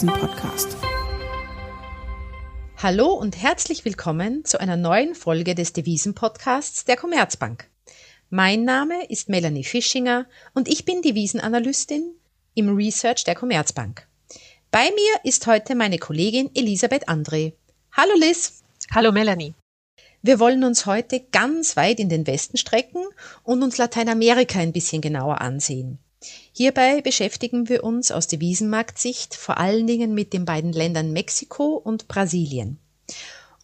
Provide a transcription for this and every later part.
Devisen-Podcast. Hallo und herzlich willkommen zu einer neuen Folge des Devisen-Podcasts der Commerzbank. Mein Name ist Melanie Fischinger und ich bin Devisenanalystin im Research der Commerzbank. Bei mir ist heute meine Kollegin Elisabeth André. Hallo Liz. Hallo Melanie. Wir wollen uns heute ganz weit in den Westen strecken und uns Lateinamerika ein bisschen genauer ansehen. Hierbei beschäftigen wir uns aus Devisenmarktsicht vor allen Dingen mit den beiden Ländern Mexiko und Brasilien.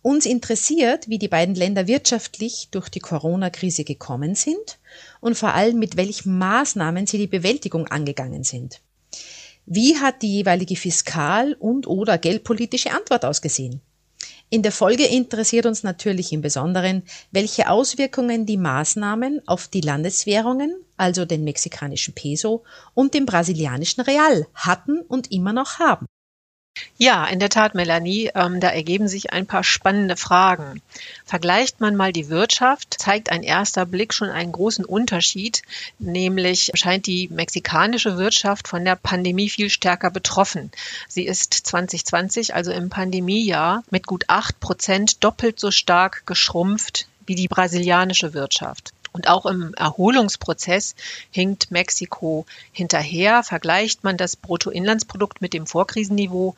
Uns interessiert, wie die beiden Länder wirtschaftlich durch die Corona-Krise gekommen sind und vor allem mit welchen Maßnahmen sie die Bewältigung angegangen sind. Wie hat die jeweilige fiskal- und oder geldpolitische Antwort ausgesehen? In der Folge interessiert uns natürlich im Besonderen, welche Auswirkungen die Maßnahmen auf die Landeswährungen, also den mexikanischen Peso und den brasilianischen Real hatten und immer noch haben. Ja, in der Tat, Melanie, ähm, da ergeben sich ein paar spannende Fragen. Vergleicht man mal die Wirtschaft, zeigt ein erster Blick schon einen großen Unterschied, nämlich scheint die mexikanische Wirtschaft von der Pandemie viel stärker betroffen. Sie ist 2020, also im Pandemiejahr, mit gut acht Prozent doppelt so stark geschrumpft wie die brasilianische Wirtschaft. Und auch im Erholungsprozess hinkt Mexiko hinterher. Vergleicht man das Bruttoinlandsprodukt mit dem Vorkrisenniveau,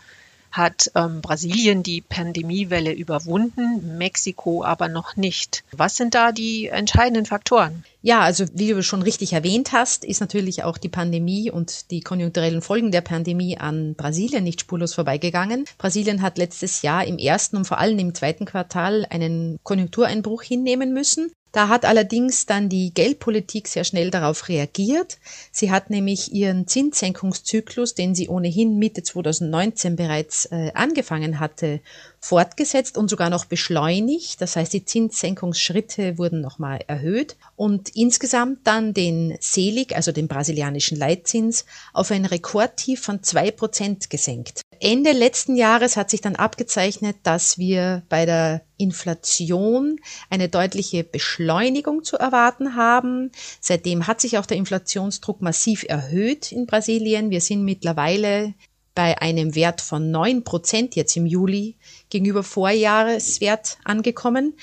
hat ähm, Brasilien die Pandemiewelle überwunden, Mexiko aber noch nicht. Was sind da die entscheidenden Faktoren? Ja, also wie du schon richtig erwähnt hast, ist natürlich auch die Pandemie und die konjunkturellen Folgen der Pandemie an Brasilien nicht spurlos vorbeigegangen. Brasilien hat letztes Jahr im ersten und vor allem im zweiten Quartal einen Konjunktureinbruch hinnehmen müssen. Da hat allerdings dann die Geldpolitik sehr schnell darauf reagiert. Sie hat nämlich ihren Zinssenkungszyklus, den sie ohnehin Mitte 2019 bereits äh, angefangen hatte, fortgesetzt und sogar noch beschleunigt. Das heißt, die Zinssenkungsschritte wurden nochmal erhöht und insgesamt dann den Selig, also den brasilianischen Leitzins, auf ein Rekordtief von zwei Prozent gesenkt. Ende letzten Jahres hat sich dann abgezeichnet, dass wir bei der Inflation eine deutliche Beschleunigung zu erwarten haben. Seitdem hat sich auch der Inflationsdruck massiv erhöht in Brasilien. Wir sind mittlerweile bei einem Wert von neun Prozent jetzt im Juli gegenüber Vorjahreswert angekommen.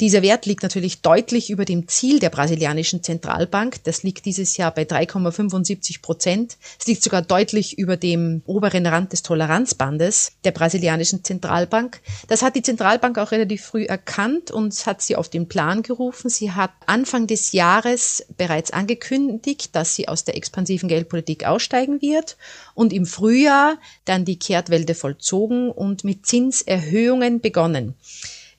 Dieser Wert liegt natürlich deutlich über dem Ziel der brasilianischen Zentralbank. Das liegt dieses Jahr bei 3,75 Prozent. Es liegt sogar deutlich über dem oberen Rand des Toleranzbandes der brasilianischen Zentralbank. Das hat die Zentralbank auch relativ früh erkannt und hat sie auf den Plan gerufen. Sie hat Anfang des Jahres bereits angekündigt, dass sie aus der expansiven Geldpolitik aussteigen wird und im Frühjahr dann die Kehrtwende vollzogen und mit Zinserhöhungen begonnen.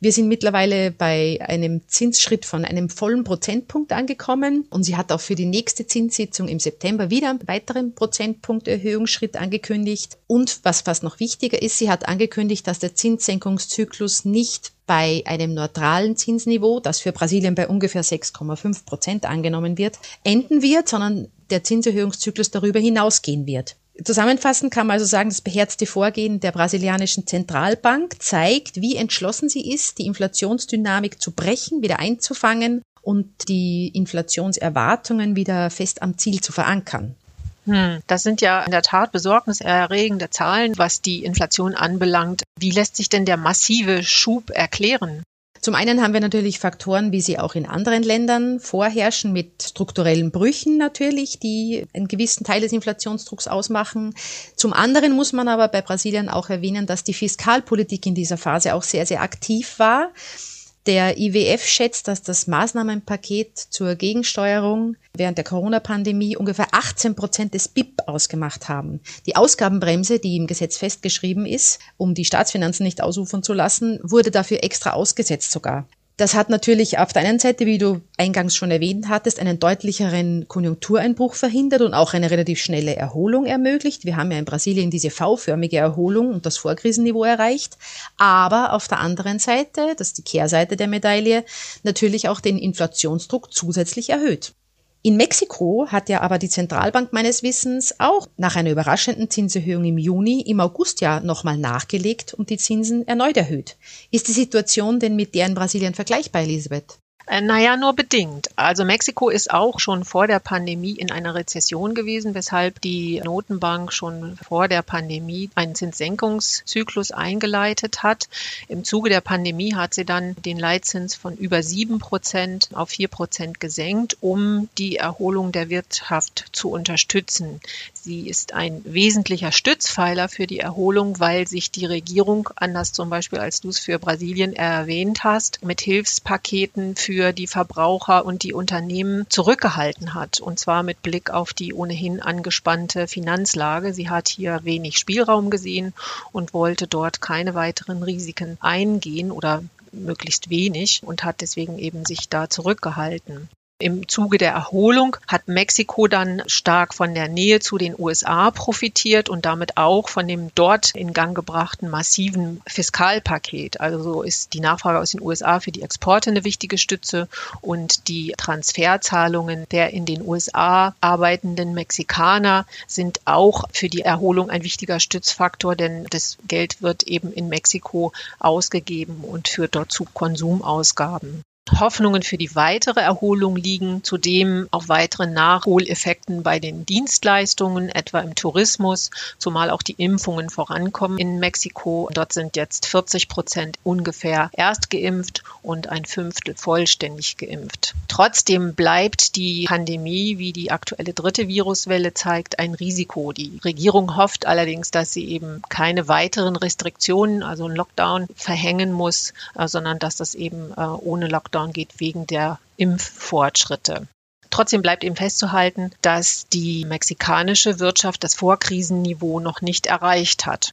Wir sind mittlerweile bei einem Zinsschritt von einem vollen Prozentpunkt angekommen und sie hat auch für die nächste Zinssitzung im September wieder einen weiteren Prozentpunkterhöhungsschritt angekündigt. Und was fast noch wichtiger ist, sie hat angekündigt, dass der Zinssenkungszyklus nicht bei einem neutralen Zinsniveau, das für Brasilien bei ungefähr 6,5 Prozent angenommen wird, enden wird, sondern der Zinserhöhungszyklus darüber hinausgehen wird. Zusammenfassend kann man also sagen, das beherzte Vorgehen der brasilianischen Zentralbank zeigt, wie entschlossen sie ist, die Inflationsdynamik zu brechen, wieder einzufangen und die Inflationserwartungen wieder fest am Ziel zu verankern. Hm, das sind ja in der Tat besorgniserregende Zahlen, was die Inflation anbelangt. Wie lässt sich denn der massive Schub erklären? Zum einen haben wir natürlich Faktoren, wie sie auch in anderen Ländern vorherrschen, mit strukturellen Brüchen natürlich, die einen gewissen Teil des Inflationsdrucks ausmachen. Zum anderen muss man aber bei Brasilien auch erwähnen, dass die Fiskalpolitik in dieser Phase auch sehr, sehr aktiv war. Der IWF schätzt, dass das Maßnahmenpaket zur Gegensteuerung während der Corona-Pandemie ungefähr 18 Prozent des BIP ausgemacht haben. Die Ausgabenbremse, die im Gesetz festgeschrieben ist, um die Staatsfinanzen nicht ausufern zu lassen, wurde dafür extra ausgesetzt sogar. Das hat natürlich auf der einen Seite, wie du eingangs schon erwähnt hattest, einen deutlicheren Konjunktureinbruch verhindert und auch eine relativ schnelle Erholung ermöglicht. Wir haben ja in Brasilien diese V-förmige Erholung und das Vorkrisenniveau erreicht. Aber auf der anderen Seite, das ist die Kehrseite der Medaille, natürlich auch den Inflationsdruck zusätzlich erhöht. In Mexiko hat ja aber die Zentralbank meines Wissens auch nach einer überraschenden Zinserhöhung im Juni im August ja nochmal nachgelegt und die Zinsen erneut erhöht. Ist die Situation denn mit der in Brasilien vergleichbar, Elisabeth? Äh, naja, nur bedingt. Also Mexiko ist auch schon vor der Pandemie in einer Rezession gewesen, weshalb die Notenbank schon vor der Pandemie einen Zinssenkungszyklus eingeleitet hat. Im Zuge der Pandemie hat sie dann den Leitzins von über sieben Prozent auf vier Prozent gesenkt, um die Erholung der Wirtschaft zu unterstützen. Sie ist ein wesentlicher Stützpfeiler für die Erholung, weil sich die Regierung, anders zum Beispiel als du es für Brasilien erwähnt hast, mit Hilfspaketen für die Verbraucher und die Unternehmen zurückgehalten hat. Und zwar mit Blick auf die ohnehin angespannte Finanzlage. Sie hat hier wenig Spielraum gesehen und wollte dort keine weiteren Risiken eingehen oder möglichst wenig und hat deswegen eben sich da zurückgehalten. Im Zuge der Erholung hat Mexiko dann stark von der Nähe zu den USA profitiert und damit auch von dem dort in Gang gebrachten massiven Fiskalpaket. Also so ist die Nachfrage aus den USA für die Exporte eine wichtige Stütze und die Transferzahlungen der in den USA arbeitenden Mexikaner sind auch für die Erholung ein wichtiger Stützfaktor, denn das Geld wird eben in Mexiko ausgegeben und führt dort zu Konsumausgaben. Hoffnungen für die weitere Erholung liegen zudem auf weiteren Nachholeffekten bei den Dienstleistungen, etwa im Tourismus, zumal auch die Impfungen vorankommen in Mexiko. Dort sind jetzt 40 Prozent ungefähr erst geimpft und ein Fünftel vollständig geimpft. Trotzdem bleibt die Pandemie, wie die aktuelle dritte Viruswelle zeigt, ein Risiko. Die Regierung hofft allerdings, dass sie eben keine weiteren Restriktionen, also einen Lockdown verhängen muss, äh, sondern dass das eben äh, ohne Lockdown Lockdown geht wegen der Impffortschritte. Trotzdem bleibt eben festzuhalten, dass die mexikanische Wirtschaft das Vorkrisenniveau noch nicht erreicht hat.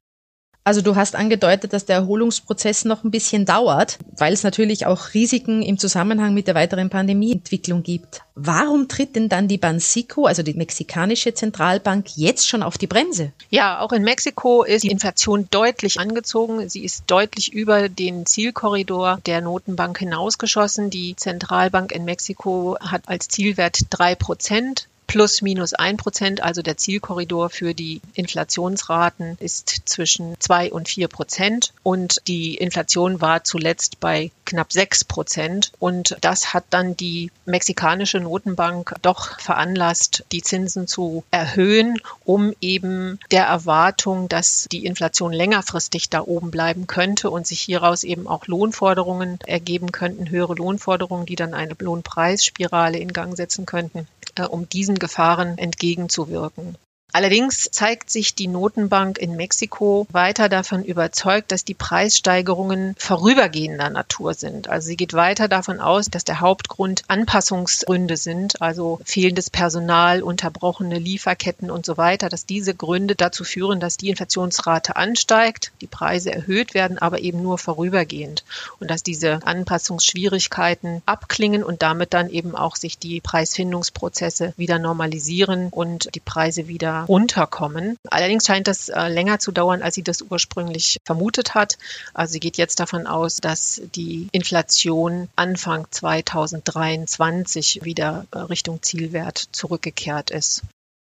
Also du hast angedeutet, dass der Erholungsprozess noch ein bisschen dauert, weil es natürlich auch Risiken im Zusammenhang mit der weiteren Pandemieentwicklung gibt. Warum tritt denn dann die Banxico, also die mexikanische Zentralbank, jetzt schon auf die Bremse? Ja, auch in Mexiko ist die Inflation deutlich angezogen. Sie ist deutlich über den Zielkorridor der Notenbank hinausgeschossen. Die Zentralbank in Mexiko hat als Zielwert drei Prozent plus minus ein Prozent, also der Zielkorridor für die Inflationsraten ist zwischen zwei und vier Prozent. Und die Inflation war zuletzt bei knapp sechs Prozent und das hat dann die mexikanische Notenbank doch veranlasst, die Zinsen zu erhöhen, um eben der Erwartung, dass die Inflation längerfristig da oben bleiben könnte und sich hieraus eben auch Lohnforderungen ergeben könnten, höhere Lohnforderungen, die dann eine Lohnpreisspirale in Gang setzen könnten, äh, um diesen Gefahren entgegenzuwirken. Allerdings zeigt sich die Notenbank in Mexiko weiter davon überzeugt, dass die Preissteigerungen vorübergehender Natur sind. Also sie geht weiter davon aus, dass der Hauptgrund Anpassungsgründe sind, also fehlendes Personal, unterbrochene Lieferketten und so weiter, dass diese Gründe dazu führen, dass die Inflationsrate ansteigt, die Preise erhöht werden, aber eben nur vorübergehend und dass diese Anpassungsschwierigkeiten abklingen und damit dann eben auch sich die Preisfindungsprozesse wieder normalisieren und die Preise wieder runterkommen. Allerdings scheint das äh, länger zu dauern, als sie das ursprünglich vermutet hat. Also sie geht jetzt davon aus, dass die Inflation Anfang 2023 wieder äh, Richtung Zielwert zurückgekehrt ist.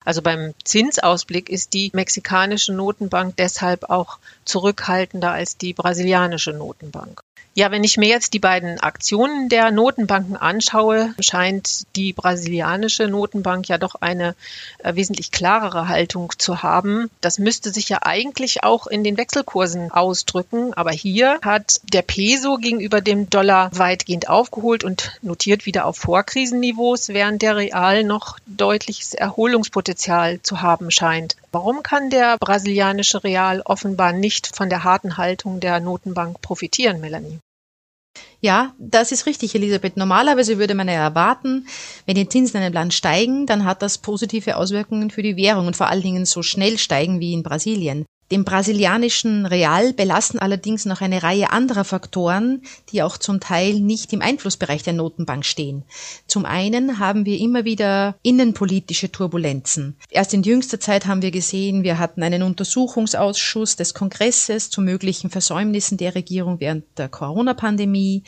Also beim Zinsausblick ist die mexikanische Notenbank deshalb auch zurückhaltender als die brasilianische Notenbank. Ja, wenn ich mir jetzt die beiden Aktionen der Notenbanken anschaue, scheint die brasilianische Notenbank ja doch eine äh, wesentlich klarere Haltung zu haben. Das müsste sich ja eigentlich auch in den Wechselkursen ausdrücken. Aber hier hat der Peso gegenüber dem Dollar weitgehend aufgeholt und notiert wieder auf Vorkrisenniveaus, während der Real noch deutliches Erholungspotenzial zu haben scheint. Warum kann der brasilianische Real offenbar nicht von der harten Haltung der Notenbank profitieren, Melanie? Ja, das ist richtig, Elisabeth. Normalerweise würde man ja erwarten, wenn die Zinsen in einem Land steigen, dann hat das positive Auswirkungen für die Währung und vor allen Dingen so schnell steigen wie in Brasilien. Dem brasilianischen Real belasten allerdings noch eine Reihe anderer Faktoren, die auch zum Teil nicht im Einflussbereich der Notenbank stehen. Zum einen haben wir immer wieder innenpolitische Turbulenzen. Erst in jüngster Zeit haben wir gesehen, wir hatten einen Untersuchungsausschuss des Kongresses zu möglichen Versäumnissen der Regierung während der Corona-Pandemie.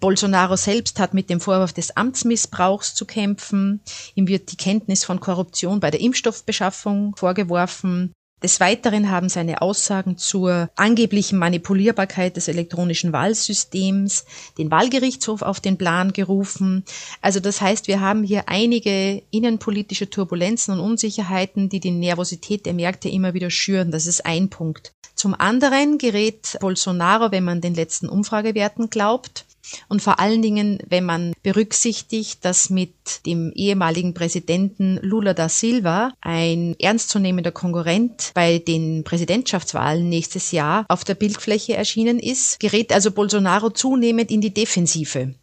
Bolsonaro selbst hat mit dem Vorwurf des Amtsmissbrauchs zu kämpfen. Ihm wird die Kenntnis von Korruption bei der Impfstoffbeschaffung vorgeworfen. Des Weiteren haben seine Aussagen zur angeblichen Manipulierbarkeit des elektronischen Wahlsystems den Wahlgerichtshof auf den Plan gerufen. Also das heißt, wir haben hier einige innenpolitische Turbulenzen und Unsicherheiten, die die Nervosität der Märkte immer wieder schüren. Das ist ein Punkt. Zum anderen gerät Bolsonaro, wenn man den letzten Umfragewerten glaubt, und vor allen Dingen, wenn man berücksichtigt, dass mit dem ehemaligen Präsidenten Lula da Silva ein ernstzunehmender Konkurrent bei den Präsidentschaftswahlen nächstes Jahr auf der Bildfläche erschienen ist, gerät also Bolsonaro zunehmend in die Defensive.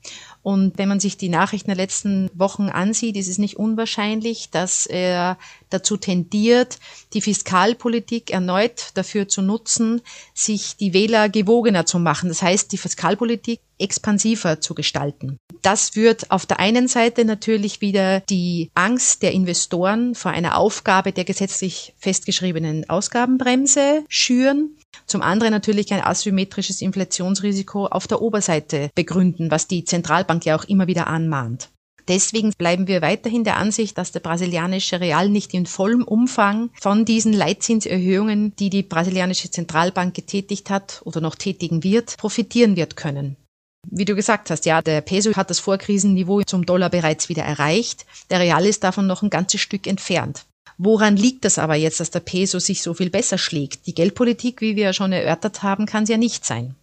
Und wenn man sich die Nachrichten der letzten Wochen ansieht, ist es nicht unwahrscheinlich, dass er dazu tendiert, die Fiskalpolitik erneut dafür zu nutzen, sich die Wähler gewogener zu machen. Das heißt, die Fiskalpolitik expansiver zu gestalten. Das wird auf der einen Seite natürlich wieder die Angst der Investoren vor einer Aufgabe der gesetzlich festgeschriebenen Ausgabenbremse schüren zum anderen natürlich ein asymmetrisches Inflationsrisiko auf der Oberseite begründen, was die Zentralbank ja auch immer wieder anmahnt. Deswegen bleiben wir weiterhin der Ansicht, dass der brasilianische Real nicht in vollem Umfang von diesen Leitzinserhöhungen, die die brasilianische Zentralbank getätigt hat oder noch tätigen wird, profitieren wird können. Wie du gesagt hast, ja, der Peso hat das Vorkrisenniveau zum Dollar bereits wieder erreicht. Der Real ist davon noch ein ganzes Stück entfernt. Woran liegt es aber jetzt, dass der Peso sich so viel besser schlägt? Die Geldpolitik, wie wir ja schon erörtert haben, kann es ja nicht sein.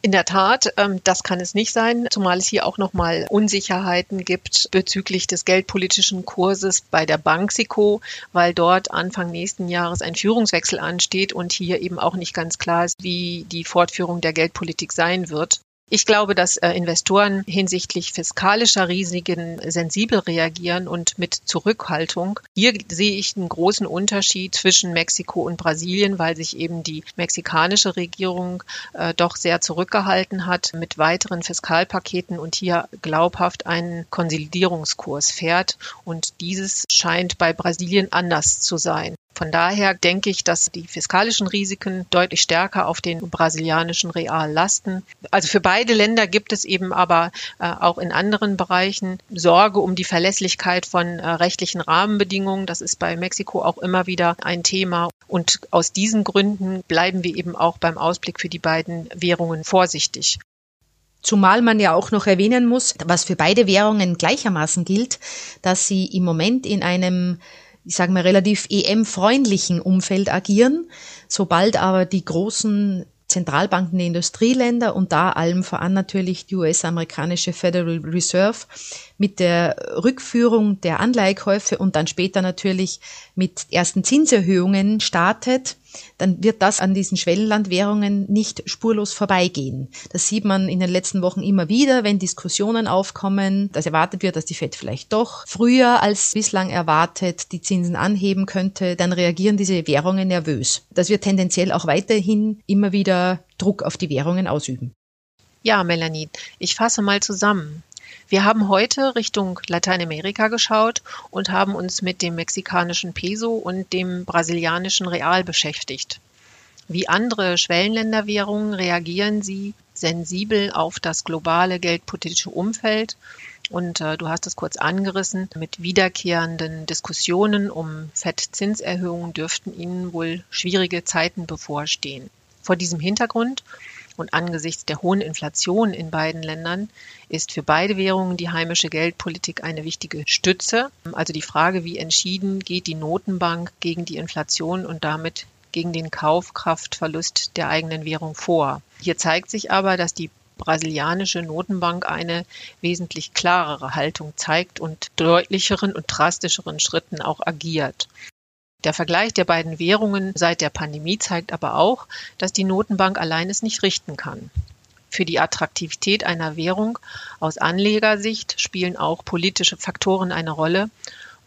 In der Tat, ähm, das kann es nicht sein, zumal es hier auch nochmal Unsicherheiten gibt bezüglich des geldpolitischen Kurses bei der Banxico, weil dort Anfang nächsten Jahres ein Führungswechsel ansteht und hier eben auch nicht ganz klar ist, wie die Fortführung der Geldpolitik sein wird. Ich glaube, dass äh, Investoren hinsichtlich fiskalischer Risiken sensibel reagieren und mit Zurückhaltung. Hier sehe ich einen großen Unterschied zwischen Mexiko und Brasilien, weil sich eben die mexikanische Regierung äh, doch sehr zurückgehalten hat mit weiteren Fiskalpaketen und hier glaubhaft einen Konsolidierungskurs fährt. Und dieses scheint bei Brasilien anders zu sein. Von daher denke ich, dass die fiskalischen Risiken deutlich stärker auf den brasilianischen Real lasten. Also für beide Länder gibt es eben aber äh, auch in anderen Bereichen Sorge um die Verlässlichkeit von äh, rechtlichen Rahmenbedingungen. Das ist bei Mexiko auch immer wieder ein Thema. Und aus diesen Gründen bleiben wir eben auch beim Ausblick für die beiden Währungen vorsichtig. Zumal man ja auch noch erwähnen muss, was für beide Währungen gleichermaßen gilt, dass sie im Moment in einem ich sage mal, relativ EM-freundlichen Umfeld agieren. Sobald aber die großen Zentralbanken der Industrieländer und da allem voran natürlich die US-amerikanische Federal Reserve mit der Rückführung der Anleihekäufe und dann später natürlich mit ersten Zinserhöhungen startet, dann wird das an diesen Schwellenlandwährungen nicht spurlos vorbeigehen. Das sieht man in den letzten Wochen immer wieder, wenn Diskussionen aufkommen, dass erwartet wird, dass die Fed vielleicht doch früher als bislang erwartet die Zinsen anheben könnte, dann reagieren diese Währungen nervös. Das wird tendenziell auch weiterhin immer wieder Druck auf die Währungen ausüben. Ja, Melanie, ich fasse mal zusammen. Wir haben heute Richtung Lateinamerika geschaut und haben uns mit dem mexikanischen Peso und dem brasilianischen Real beschäftigt. Wie andere Schwellenländerwährungen reagieren sie sensibel auf das globale geldpolitische Umfeld. Und äh, du hast es kurz angerissen, mit wiederkehrenden Diskussionen um FED-Zinserhöhungen dürften ihnen wohl schwierige Zeiten bevorstehen. Vor diesem Hintergrund und angesichts der hohen Inflation in beiden Ländern ist für beide Währungen die heimische Geldpolitik eine wichtige Stütze. Also die Frage, wie entschieden geht die Notenbank gegen die Inflation und damit gegen den Kaufkraftverlust der eigenen Währung vor. Hier zeigt sich aber, dass die brasilianische Notenbank eine wesentlich klarere Haltung zeigt und deutlicheren und drastischeren Schritten auch agiert. Der Vergleich der beiden Währungen seit der Pandemie zeigt aber auch, dass die Notenbank allein es nicht richten kann. Für die Attraktivität einer Währung aus Anlegersicht spielen auch politische Faktoren eine Rolle,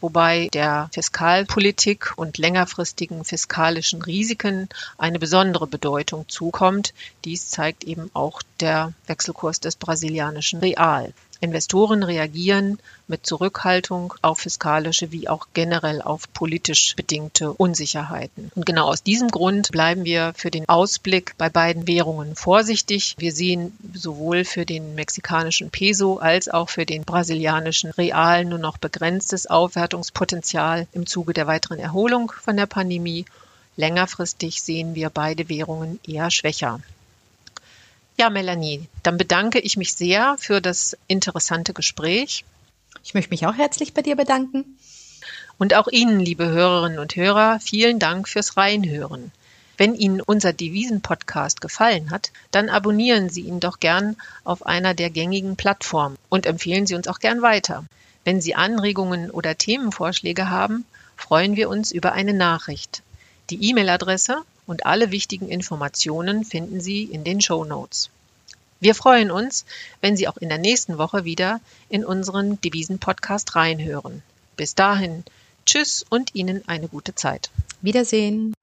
wobei der Fiskalpolitik und längerfristigen fiskalischen Risiken eine besondere Bedeutung zukommt. Dies zeigt eben auch der Wechselkurs des brasilianischen Real. Investoren reagieren mit Zurückhaltung auf fiskalische wie auch generell auf politisch bedingte Unsicherheiten. Und genau aus diesem Grund bleiben wir für den Ausblick bei beiden Währungen vorsichtig. Wir sehen sowohl für den mexikanischen Peso als auch für den brasilianischen Real nur noch begrenztes Aufwertungspotenzial im Zuge der weiteren Erholung von der Pandemie. Längerfristig sehen wir beide Währungen eher schwächer. Ja, Melanie, dann bedanke ich mich sehr für das interessante Gespräch. Ich möchte mich auch herzlich bei dir bedanken. Und auch Ihnen, liebe Hörerinnen und Hörer, vielen Dank fürs Reinhören. Wenn Ihnen unser Devisen-Podcast gefallen hat, dann abonnieren Sie ihn doch gern auf einer der gängigen Plattformen und empfehlen Sie uns auch gern weiter. Wenn Sie Anregungen oder Themenvorschläge haben, freuen wir uns über eine Nachricht. Die E-Mail-Adresse und alle wichtigen Informationen finden Sie in den Show Notes. Wir freuen uns, wenn Sie auch in der nächsten Woche wieder in unseren Devisen-Podcast reinhören. Bis dahin, tschüss und Ihnen eine gute Zeit. Wiedersehen.